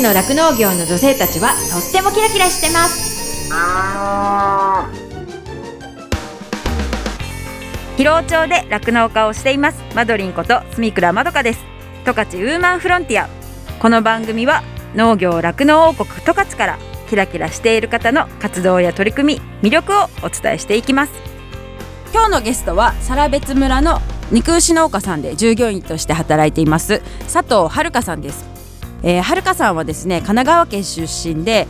ちの酪農業の女性たちはとってもキラキラしてます。広尾町で酪農家をしています。マドリンこと住倉まどかです。十勝ウーマンフロンティア。この番組は農業酪農王国十勝からキラキラしている方の活動や取り組み魅力をお伝えしていきます。今日のゲストは更別村の肉牛農家さんで従業員として働いています佐藤遥さんです、えー、遥さんはですね神奈川県出身で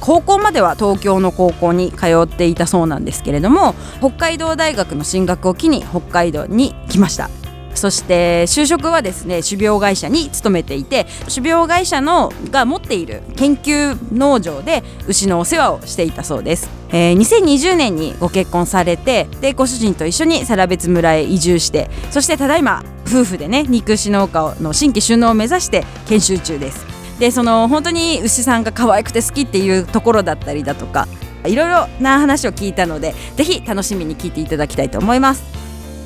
高校までは東京の高校に通っていたそうなんですけれども北海道大学の進学を機に北海道に来ました。そして就職はですね種苗会社に勤めていて種苗会社のが持っている研究農場で牛のお世話をしていたそうです、えー、2020年にご結婚されてでご主人と一緒に更別村へ移住してそしてただいま夫婦でね肉牛農家の新規収納を目指して研修中です。でその本当に牛さんが可愛くて好きっていうところだったりだとかいろいろな話を聞いたのでぜひ楽しみに聞いていただきたいと思います。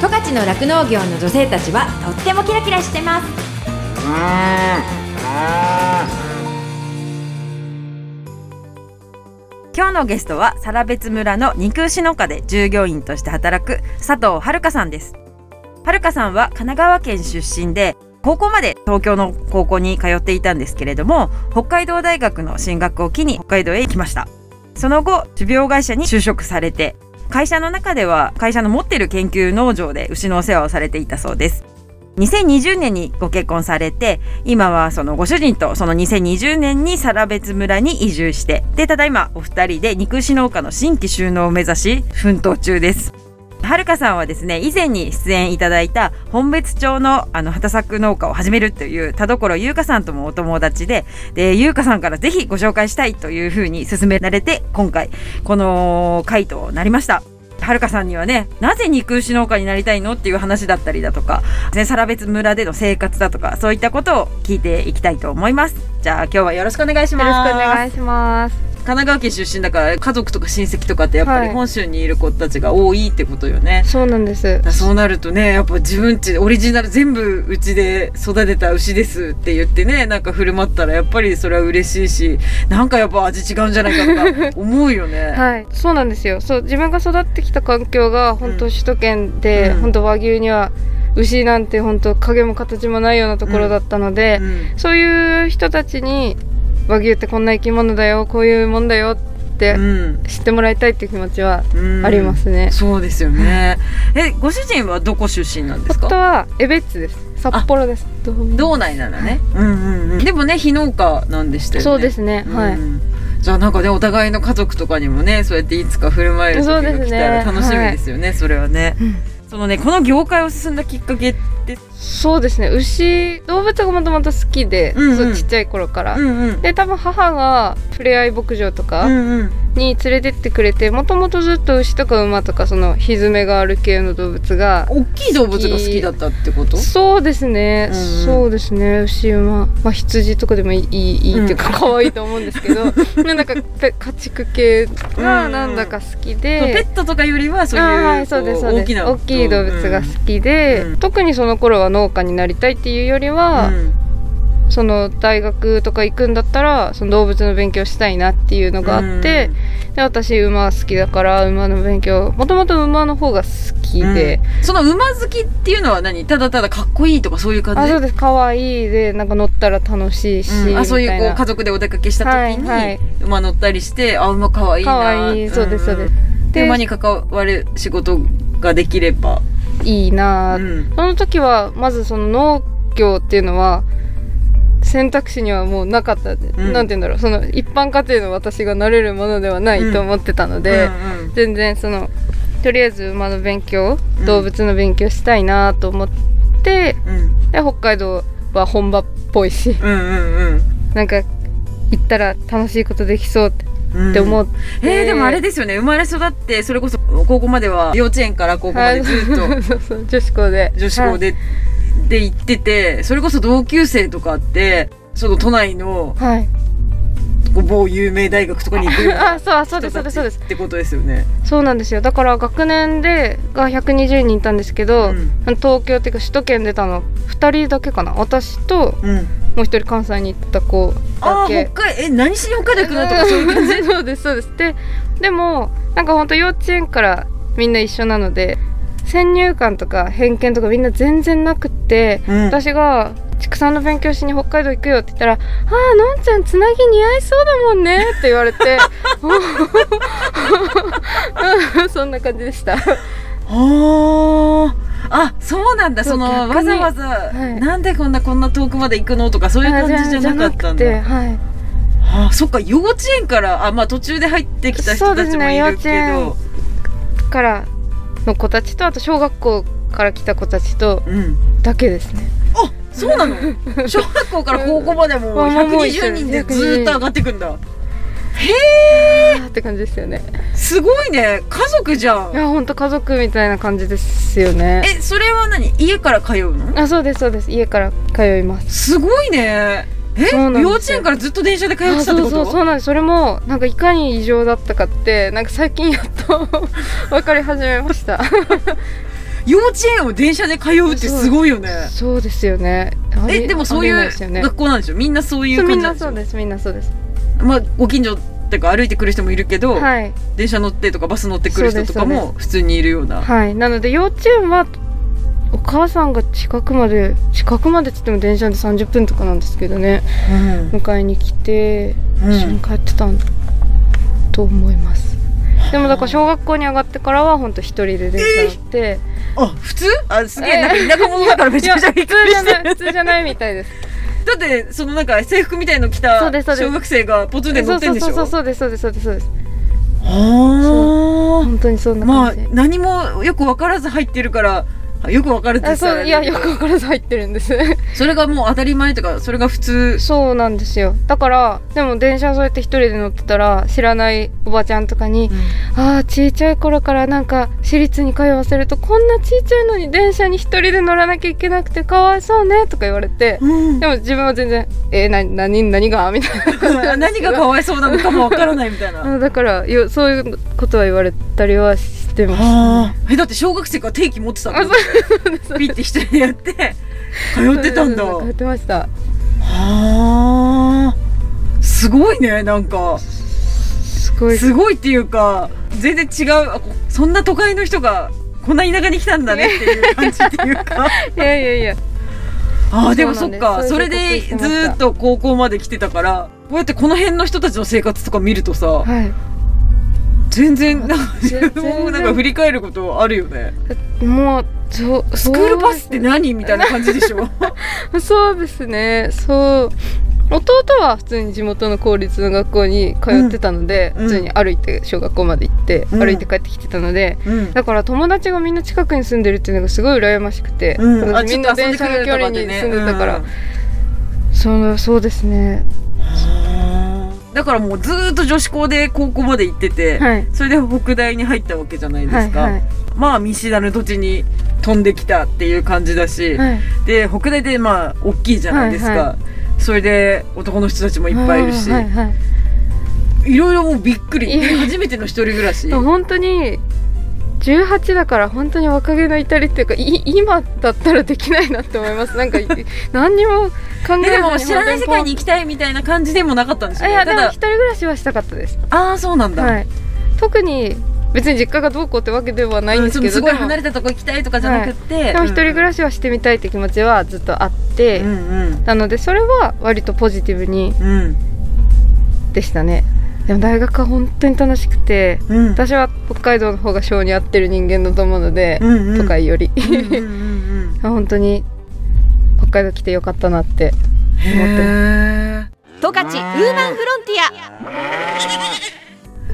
十勝の酪農業の女性たちはとってもキラキラしてます。今日のゲストは更別村の肉牛農家で従業員として働く佐藤遥さんです。遥さんは神奈川県出身で高校まで東京の高校に通っていたんですけれども北海道大学の進学を機に北海道へ行きました。その後種苗会社に就職されて会社の中では会社の持っている研究農場で牛のお世話をされていたそうです。2020年にご結婚されて今はそのご主人とその2020年に更別村に移住してでただいまお二人で肉牛農家の新規収納を目指し奮闘中です。はるかさんはですね以前に出演いただいた本別町のあの畑作農家を始めるという田所優香さんともお友達でで優香さんからぜひご紹介したいというふうに勧められて今回この回となりました。はるかさんにはねなぜ肉牛農家になりたいのっていう話だったりだとか更別村での生活だとかそういったことを聞いていきたいと思います。じゃあ今日はよろしくお願いします。よろしくお願いします。神奈川県出身だから家族とか親戚とかってやっぱり本州にいる子たちが多いってことよね、はい、そうなんです。そうなるとねやっぱ自分ちオリジナル全部うちで育てた牛ですって言ってねなんか振る舞ったらやっぱりそれは嬉しいしなんかやっぱ味違うんじゃないかとか思うよね。はい。そうなんですよ。そう自分が育ってきた環境が本当首都圏で、うん、本当和牛には牛なんて本当影も形もないようなところだったので、うん。うん、そういう人たちに和牛ってこんな生き物だよこういうもんだよって知ってもらいたいっていう気持ちはありますね、うん、そうですよね。えご主人はどこ出身なんですか？夫は江別です。札幌です。道内ならね、うんうんうん、でもね非農家なんでしたよね。そうですね、はい。じゃあなんかねお互いの家族とかにもねそうやっていつか振る舞える時が来たら楽しみですよね、ねはい、それはね、うん。そのねこの業界を進んだきっかけってそうですね。牛動物がもともと好きで、うんうん、そうちっちゃい頃から、うんうん、で多分母がふれあい牧場とかに連れてってくれてもともとずっと牛とか馬とかそのひずめがある系の動物が大きい動物が好きだったってこと？そうですね、うんうん、そうですね。牛馬、まあ、羊とかでもいいいいっていうか可愛いと思うんですけど なんか家畜系がなんだか好きで、うん、ペットとかよりはそういう,、はい、そうです大きな大きい動物が好きで、うん、特にその頃は農家になりたいっていうよりは、うん、その大学とか行くんだったらその動物の勉強したいなっていうのがあって、で私馬好きだから馬の勉強もともと馬の方が好きで、その馬好きっていうのは何？ただただかっこいいとかそういう感じ？あそうです。可愛いでなんか乗ったら楽しいし、うん。あそういうこう家族でお出かけした時に、はいはい。馬乗ったりしてあ馬かわいいな。可愛い。そうですそうです。で馬に関わる仕事ができれば、いいなうぁ、ん。その時はまずその農業っていうのは選択肢にはもうなかった、ん。なんて言うんだろう。その一般家庭の私がなれるものではないと思ってたので、うんうん。全然そのとりあえず馬の勉強、うん。動物の勉強したいなと思ってうん。で北海道は本場っぽいしうんうんなんか行ったら楽しいことできそうってうんって思って、えー、でもあれですよね。生まれ育ってそれこそ高校までは幼稚園から高校までずっと。は い女子校で。女子校で、で行っててそれこそ同級生とかってその都内のはい、某有名大学とかに行くような あそうあそうですそうですそうです。ってことですよね。そうなんですよ。だから学年でが120人いたんですけど、うん。東京っていうか首都圏出たの2人だけかな。私とうん、もう一人関西に行った子ああだけ。北海え何しに北海道行くのとかそういう感じ？そうですそうです。ででもなんかほんと幼稚園からみんな一緒なので先入観とか偏見とかみんな全然なくって、うん。私が畜産の勉強しに北海道行くよって言ったら「ああのんちゃんつなぎ似合いそうだもんね」って言われてうん そんな感じでした。あーあそうなんだ。そのわざわざ、はい。なんでこんなこんな遠くまで行くのとかそういう感じじゃなかったんだ。はい。あーそっか幼稚園からあまあ途中で入ってきた人たちもいるけど。稚からの子たちとあと小学校から来た子たちとうん。だけですね。あそうなの？小学校から高校までもうん120人でずーっと上がってくんだあー。って感じですよねすごいね。家族じゃん。いや本当家族みたいな感じですよね。えそれは何？家から通うの？あそうですそうです。家から通います。すごいね。え幼稚園からずっと電車で通ってあたってこと？そうそうそうなんです。それもなんかいかに異常だったかってなんか最近やっと 分かり始めました。幼稚園を電車で通うってすごいよね。そうですよね。えでもそういう学校なんでしょ？みんなそういうそうみん感じなそうですみんなそうです。まあご近所っていうか歩いてくる人もいるけど、はい。電車乗ってとかバス乗ってくる人とかも普通にいるような。はい。なので幼稚園はお母さんが近くまで近くまでっつっても電車で30分とかなんですけどね。うん。迎えに来てうん。一緒に帰ってたんと思います、でもだから小学校に上がってからは本当一人で電車乗って、あ普通？あすげえなんか田舎者だからめちゃめちゃびっ普通じゃないみたいですだってそのなんか制服みたいの着た小学生がポツンで乗ってんでしょ？そうそうそうそうですそうですそうですそうです。は本当にそんあまあな感じ、何もよく分からず入ってるからよく分かるってそういやよく分からず入ってるんです。それがもう当たり前とかそれが普通。そうなんですよ。だからでも電車そうやって一人で乗ってたら知らないおばちゃんとかに「ああちいちゃい頃からなんか私立に通わせるとこんなちいちゃいのに電車に一人で乗らなきゃいけなくてかわいそうね」とか言われてうん。でも自分は全然「えー、な何何が?」みたいな。何がかわいそうなのかも分からないみたいな。あだからよそういうことは言われたりはしてます、はあ。えだって小学生から定期持ってたあの ピッて一人でやって。通ってたんだ。通ってました。はあ。すごいねなんか。すごい。すごいっていうか全然違う。そんな都会の人がこんな田舎に来たんだねっていう感じっていうか。いやいやいや。ああでもそっか。それでずーっと高校まで来てたからこうやってこの辺の人たちの生活とか見るとさはい全然なんか自なんか振り返ることあるよね。もうそうスクールバスって何みたいな感じでしょ。そう。ですね。そう。弟は普通に地元の公立の学校に通ってたので、うん。普通に歩いて小学校まで行って、うん。歩いて帰ってきてたのでうん。だから友達がみんな近くに住んでるっていうのがすごい羨ましくて、みん。な電車の距離に住んでたから、うん。そうそうですねだからもうずーっと女子校で高校まで行ってて、はい。それで北大に入ったわけじゃないですか、はいはいまあ見知らぬ土地に飛んできたっていう感じだし、はい。で北大でまあ大きいじゃないですか、はいはそれで男の人たちもいっぱいいるし、はいろいろもうびっくり。初めての一人暮らし。本当に18だから本当に若気の至りっていうかい今だったらできないなって思います。なんかい 何にも考えずにえでも知らない世界に本行きたいみたいな感じでもなかったんです当にポンあいやでも一人暮らしはしたかったです。ああそうなんだ、はい。特に別に実家がどうこうってわけではないんですけど、すごい離れたとこ行きたいとかじゃなくって、でも一人暮らしはしてみたいって気持ちはずっとあって、うんうん。なのでそれは割とポジティブにうん。でしたねでも大学は本当に楽しくてうん。私は北海道の方が性に合ってる人間だと思うので、うんうん。都会より。うんうんうん 本当に北海道来てよかったなってへー。十勝ウーマンフロンテ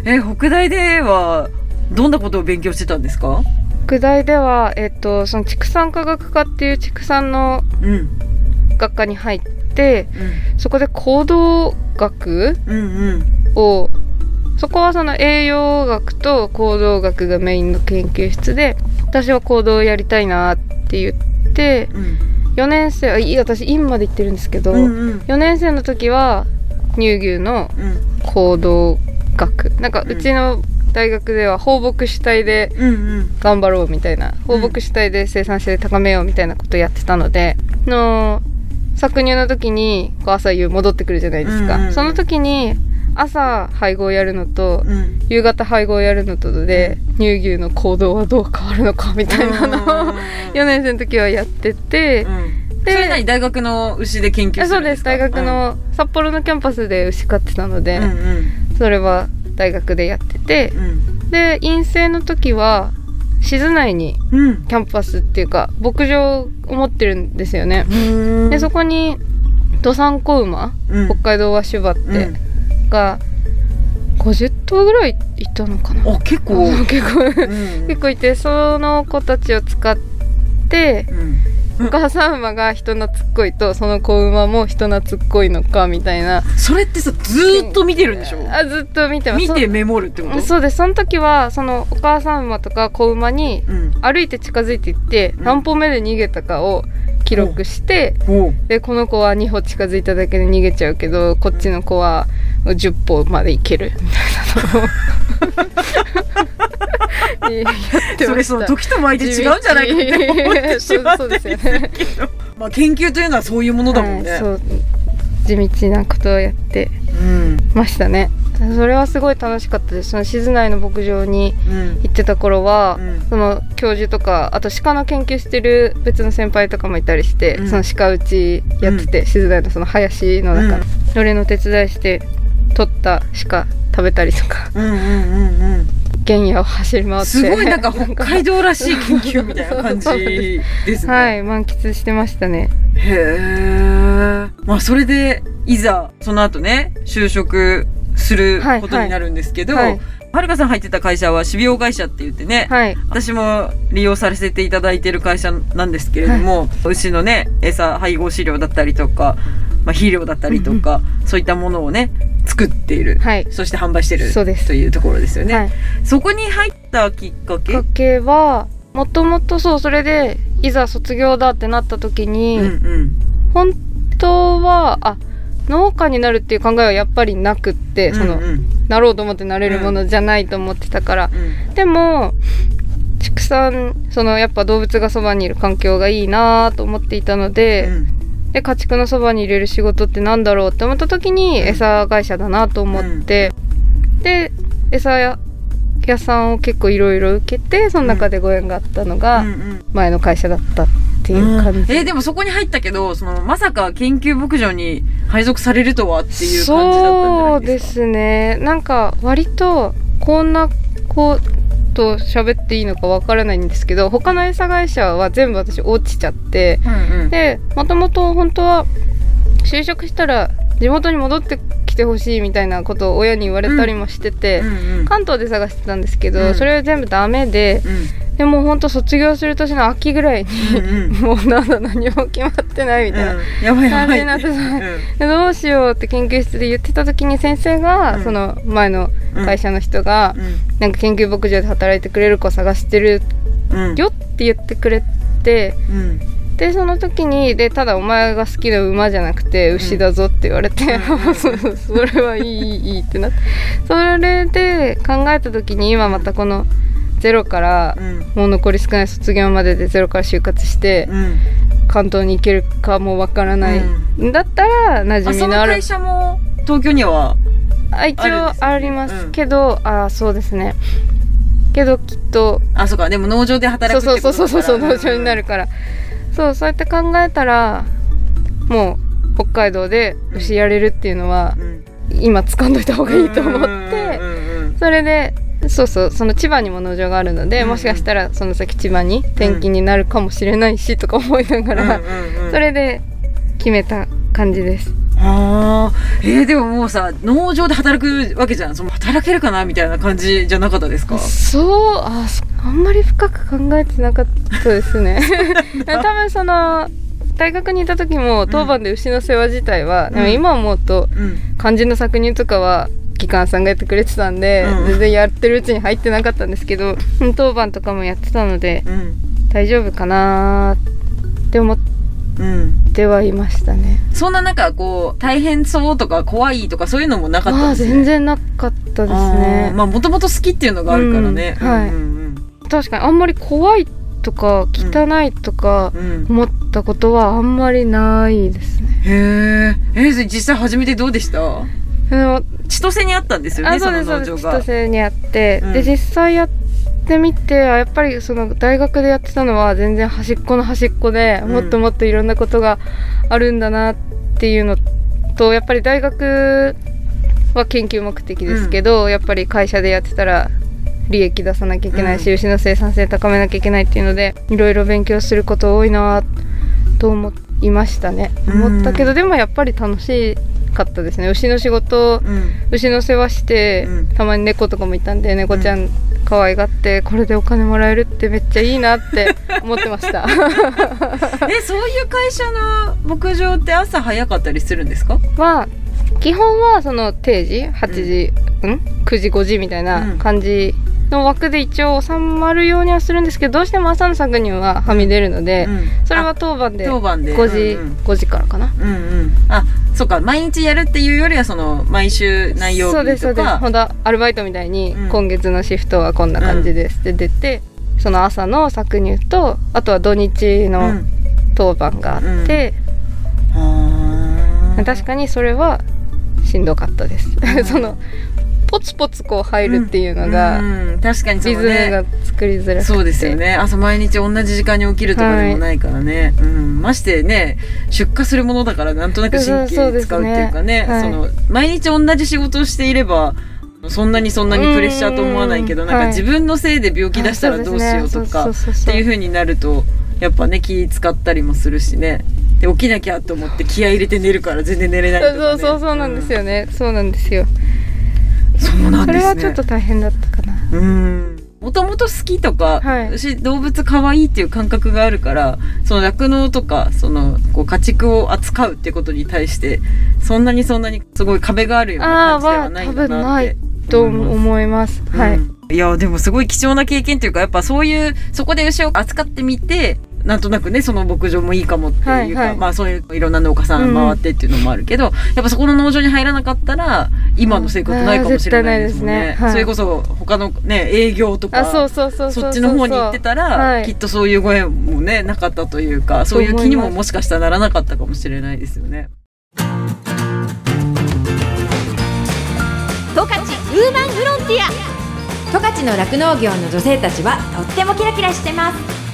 ィア。え北大ではどんなことを勉強してたんですか？北大では、えっと、その畜産科学科っていう畜産のうん。学科に入ってそこで行動学うんうんをそこはその栄養学と行動学がメインの研究室で私は行動をやりたいなって言ってうん。4年生あいい私院まで行ってるんですけど、うんうん。4年生の時は乳牛のうん。行動学。なんかうん。うちの大学では放牧主体でうんうん。頑張ろうみたいな放牧主体で生産性高めようみたいなことやってたのでの搾乳の時にこう朝夕戻ってくるじゃないですか、うんうんうん。その時に朝配合やるのとうん。夕方配合やるのとで乳牛の行動はどう変わるのかみたいなのを 4年生の時はやってて、うん。でそれ何大学の牛で研究すあそうです。大学の札幌のキャンパスで牛飼ってたので、うんうん。それは大学でやっててうん。で院生の時は静内にうん。キャンパスっていうか牧場を持ってるんですよね。うん。でそこに道産子馬、うん。北海道ワシュバって、うんが50頭ぐらいいたのかな。あ結構。結構。うん結構いてその子たちを使ってうん。お母さん馬が人懐っこいとその子馬も人懐っこいのかみたいな。それってさずーっと見てるんでしょ？あずっと見てます。見てメモるってこと？そそうです。その時はそのお母さん馬とか子馬にうん。歩いて近づいていってうん。何歩目で逃げたかを記録して、でこの子は2歩近づいただけで逃げちゃうけどこっちの子は10歩まで行ける。み たいなのをやってましたそれその時と巻いて違うんじゃないかって思ってしま あ研究というのはそういうものだもんね、はいそう。地道なことをやってうん。ましたね。それはすごい楽しかったです。その静内の牧場にうん。行ってた頃は、うん。その教授とかあと鹿の研究してる別の先輩とかもいたりして、うん。その鹿打ちやってて、静内のその林の中の、うん。それの手伝いして取った鹿食べたりとかうんうんうんうん。原野を走り回って。すごいなんか北海道らしい研究みたいな感じですね。はい満喫してましたね。へえ。まあそれでいざその後ね就職するはいことになるんですけど、はいはるかさん入ってた会社は種苗会社って言ってね、はい。私も利用させていただいている会社なんですけれども、牛のね餌配合飼料だったりとか、まあ、肥料だったりとか、そういったものをね作っている、はい。そして販売してるそうです。というところですよね。はい。そこに入ったきっかけ？きっかけはもともとそうそれでいざ卒業だってなった時に、うんうん。本当はあ農家になるっていう考えはやっぱりなくって、そのうん。うんなろうと思ってなれるものじゃないと思ってたから、うんでも畜産そのやっぱ動物がそばにいる環境がいいなと思っていたので,、で家畜のそばに入れる仕事ってなんだろうって思った時にうん。餌会社だなと思って、で餌屋屋さんを結構いろいろ受けてその中でご縁があったのがうん。うん前の会社だったっていう感じ、えーでもそこに入ったけどそのまさか研究牧場に配属されるとはっていう感じだったんじゃそうでないですか？すね。なんか割とこんなこと喋っていいのかわからないんですけど他の餌会社は全部私落ちちゃってうんうん。でもともと本当は就職したら地元に戻ってきてほしいみたいなことを親に言われたりもしてて、うんうん。関東で探してたんですけど、うん。それは全部ダメででも本当卒業する年の秋ぐらいに、うんうん。もうなんだ何も決まってないみたいな感じになってさうん。でどうしようって研究室で言ってた時に先生が、うん。その前の会社の人が、なんか研究牧場で働いてくれる子探してるうん。よって言ってくれてうんでその時にでただお前が好きな馬じゃなくて牛だぞって言われて、うん。それはいいいいってなって。それで考えた時に今またこのゼロからうん。もう残り少ない卒業まででゼロから就活してうん。関東に行けるかもわからない、うん。だったら馴染みのある。会社も東京にはあ一応あります。うん。けど、あそうですね。けどきっとあそうか。でも農場で働くってことそうそうそうそう農場になるるからそうそうやって考えたらもう北海道で牛やれるっていうのは今掴んどいた方がいいと思ってそれでそうそうその千葉にも農場があるので、うんもしかしたらその先千葉に転勤になるかもしれないしとか思いながら、それで決めた感じです。あー。えー、でももうさ農場で働くわけじゃん。その働けるかなみたいな感じじゃなかったですか？そうあそあんまり深く考えてなかったですね。多分その大学にいた時も当番で牛の世話自体は、でも今思うとうん。肝心の搾乳とかは機関さんがやってくれてたんで、うん。全然やってるうちに入ってなかったんですけどうん当番とかもやってたのでうん。大丈夫かなって思っうん。てはいましたね。そんななんかこう大変そうとか怖いとかそういうのもなかったですね。全然なかったですあねーまあもともと好きっていうのがあるからね、うんはい。うん確かにあんまり怖いとか汚いとかうん。うん思ったことはあんまりないですね。へええー、それ実際始めてどうでした？千歳にあったんですよねあその農場が。歳にあって、うん。で実際やってみてあやっぱりその大学でやってたのは全然端っこの端っこで、うん。もっともっといろんなことがあるんだなっていうのとやっぱり大学は研究目的ですけど、やっぱり会社でやってたら利益出さなきゃいけないし、うん。牛の生産性高めなきゃいけないっていうのでいろいろ勉強すること多いなと思いましたね、うん思ったけどでもやっぱり楽しかったですね。牛の仕事うん。牛の世話して、うん。たまに猫とかもいたんで猫ちゃん可愛がってこれでお金もらえるってめっちゃいいなって 思ってました。えそういう会社の牧場って朝早かったりするんですか？まあ基本はその定時8時、うん、9時5時みたいな感じの枠で一応収まるようにはするんですけどどうしても朝の搾乳ははみ出るので、うん。それは当番で当番で。5時、うんうん。5時からかな。うんうん。あそうか。毎日やるっていうよりはその毎週何曜そうですそうです。ほんとアルバイトみたいに、うん。今月のシフトはこんな感じです。って出て、その朝の搾乳とあとは土日うのん。当番があって、確かにそれはしんどかったです、そのポツポツこう入るっていうのが、うん確かにそリうね。ズムが作りづらくて。そうですよね。朝毎日同じ時間に起きるとかでもないからね、うん、ましてね出荷するものだからなんとなく神経使うっていうかね。はい。その毎日同じ仕事をしていればそんなにそんなにプレッシャーと思わないけどうんなんかはい自分のせいで病気出したらどうしようとかっていう風になるとやっぱね気使ったりもするしね。で起きなきゃと思って気合い入れて寝るから全然寝れないね、そうそうそうなんですよね、そうなんですよ。うんそうなんですね。それはちょっと大変だったかな。うん。もともと好きとか、はい。牛動物可愛いっていう感覚があるからその酪農とかそのこう家畜を扱うってことに対してそんなにそんなにすごい壁があるような感じではないんだなって。と思います、はい、うん。いやでもすごい貴重な経験というかやっぱそういうそこで牛を扱ってみてなんとなくねその牧場もいいかもっていうか、はいはい。まあそういういろんな農家さん回ってっていうのもあるけど、やっぱそこの農場に入らなかったら今の生活ないかもしれないですもん。ね。うんね。はい。それこそ他のね営業とかあそうそうそうそうそっちの方に行ってたら、はい。きっとそういうご縁もねなかったというかそういう気にももしかしたらならなかったかもしれないですよね。十勝ウーマンフロンティア。十勝の酪農業の女性たちはとってもキラキラしてます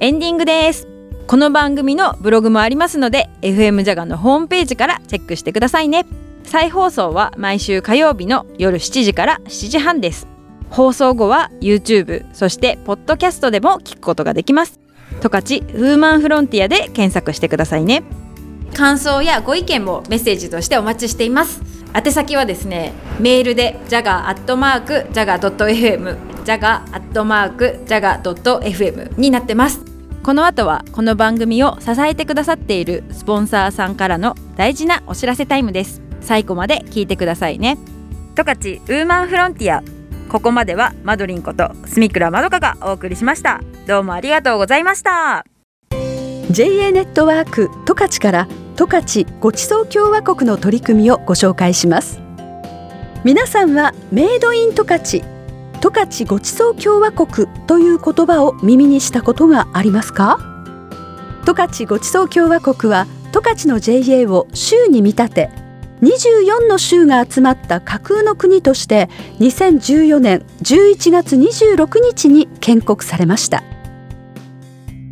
エンディングです。この番組のブログもありますので FM ジャガのホームページからチェックしてくださいね。再放送は毎週火曜日の夜7時から7時半です。放送後は YouTube そしてポッドキャストでも聞くことができます。十勝ウーマンフロンティアで検索してくださいね。感想やご意見もメッセージとしてお待ちしています。宛先はですねメールで jaga.jaga.fm jaga.jaga.fm になってます。この後はこの番組を支えてくださっているスポンサーさんからの大事なお知らせタイムです。最後まで聞いてくださいね。十勝ウーマンフロンティアここまではマドリンこと住倉まどかがお送りしました。どうもありがとうございました。JA ネットワーク十勝から十勝ごちそう共和国の取り組みをご紹介します。皆さんはメイドイン十勝十勝ごちそう共和国という言葉を耳にしたことがありますか？十勝ごちそう共和国は十勝の JA を州に見立て24の州が集まった架空の国として2014年11月26日に建国されました。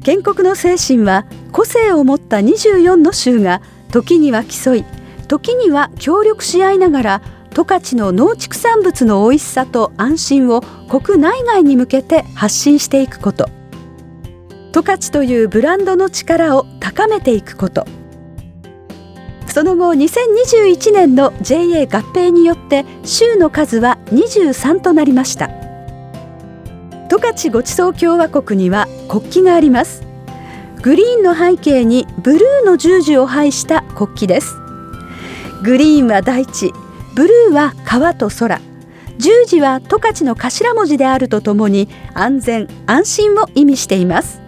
建国の精神は個性を持った24の州が時には競い時には協力し合いながら十勝の農畜産物の美味しさと安心を国内外に向けて発信していくこと。十勝というブランドの力を高めていくこと。その後2021年の JA 合併によって州の数は23となりました。十勝ごちそう共和国には国旗があります。グリーンの背景にブルーの十字を配した国旗です。グリーンは大地ブルーは川と空。十字は十勝の頭文字であるとともに安全安心を意味しています。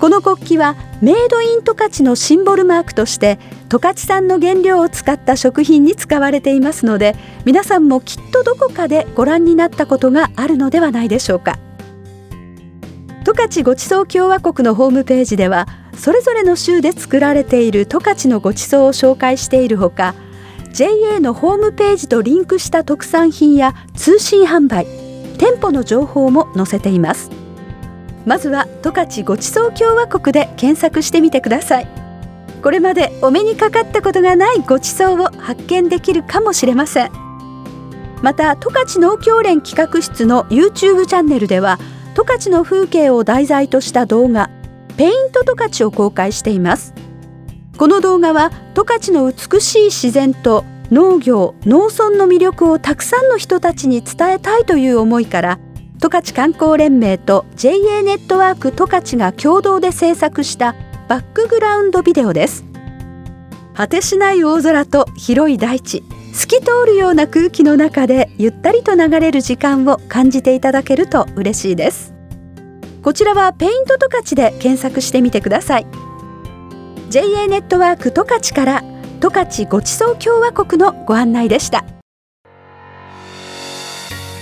この国旗はメイドイン十勝のシンボルマークとして十勝産の原料を使った食品に使われていますので皆さんもきっとどこかでご覧になったことがあるのではないでしょうか。十勝ごちそう共和国のホームページではそれぞれの州で作られている十勝のごちそうを紹介しているほか JA のホームページとリンクした特産品や通信販売店舗の情報も載せています。まずは十勝ごちそう共和国で検索してみてください。これまでお目にかかったことがないごちそうを発見できるかもしれません。また十勝農協連企画室の YouTube チャンネルでは十勝の風景を題材とした動画ペイント十勝を公開しています。この動画は十勝の美しい自然と農業農村の魅力をたくさんの人たちに伝えたいという思いから十勝観光連盟と JA ネットワーク十勝が共同で制作したバックグラウンドビデオです。果てしない大空と広い大地透き通るような空気の中でゆったりと流れる時間を感じていただけると嬉しいです。こちらはペイント十勝で検索してみてください。JA ネットワーク十勝から十勝ごちそう共和国のご案内でした。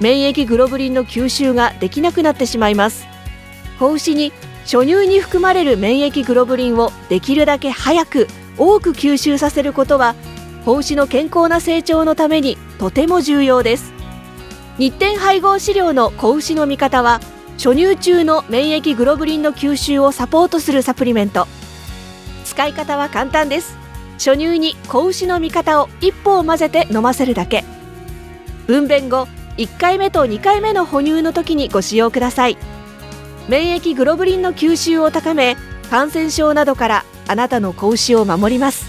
免疫グロブリンの吸収ができなくなってしまいます。子牛に初乳に含まれる免疫グロブリンをできるだけ早く多く吸収させることは子牛の健康な成長のためにとても重要です。日展配合飼料の子牛の味方は初乳中の免疫グロブリンの吸収をサポートするサプリメント。使い方は簡単です。初乳に子牛の味方を一歩を混ぜて飲ませるだけ。分娩後1回目と2回目の哺乳の時にご使用ください。免疫グロブリンの吸収を高め感染症などからあなたの子牛を守ります。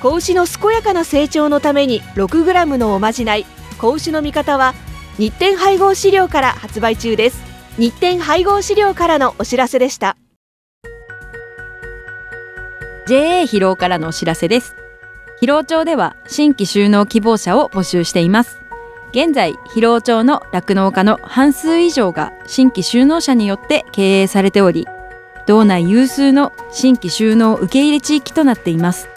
子牛の健やかな成長のために 6g のおまじない子牛の味方は日展配合飼料から発売中です。日展配合飼料からのお知らせでした。JA 疲労からのお知らせです。疲労町では新規収納希望者を募集しています。現在疲労町の酪農家の半数以上が新規収納者によって経営されており道内有数の新規収納受け入れ地域となっています。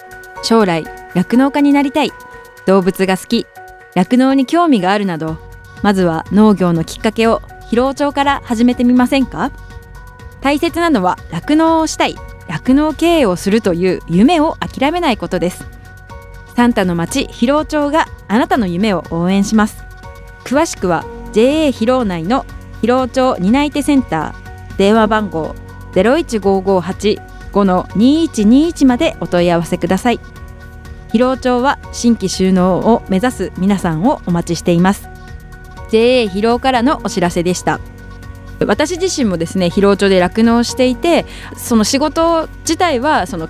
将来酪農家になりたい。動物が好き。酪農に興味があるなどまずは農業のきっかけを疲労町から始めてみませんか？大切なのは酪農をしたい。酪農経営をするという夢を諦めないことです。サンタの町広尾町があなたの夢を応援します。詳しくは JA 広尾内の広尾町担い手センター電話番号015585-2121までお問い合わせください。広尾町は新規収納を目指す皆さんをお待ちしています。JA 広尾からのお知らせでした。私自身もですね広尾町で酪農していてその仕事自体はその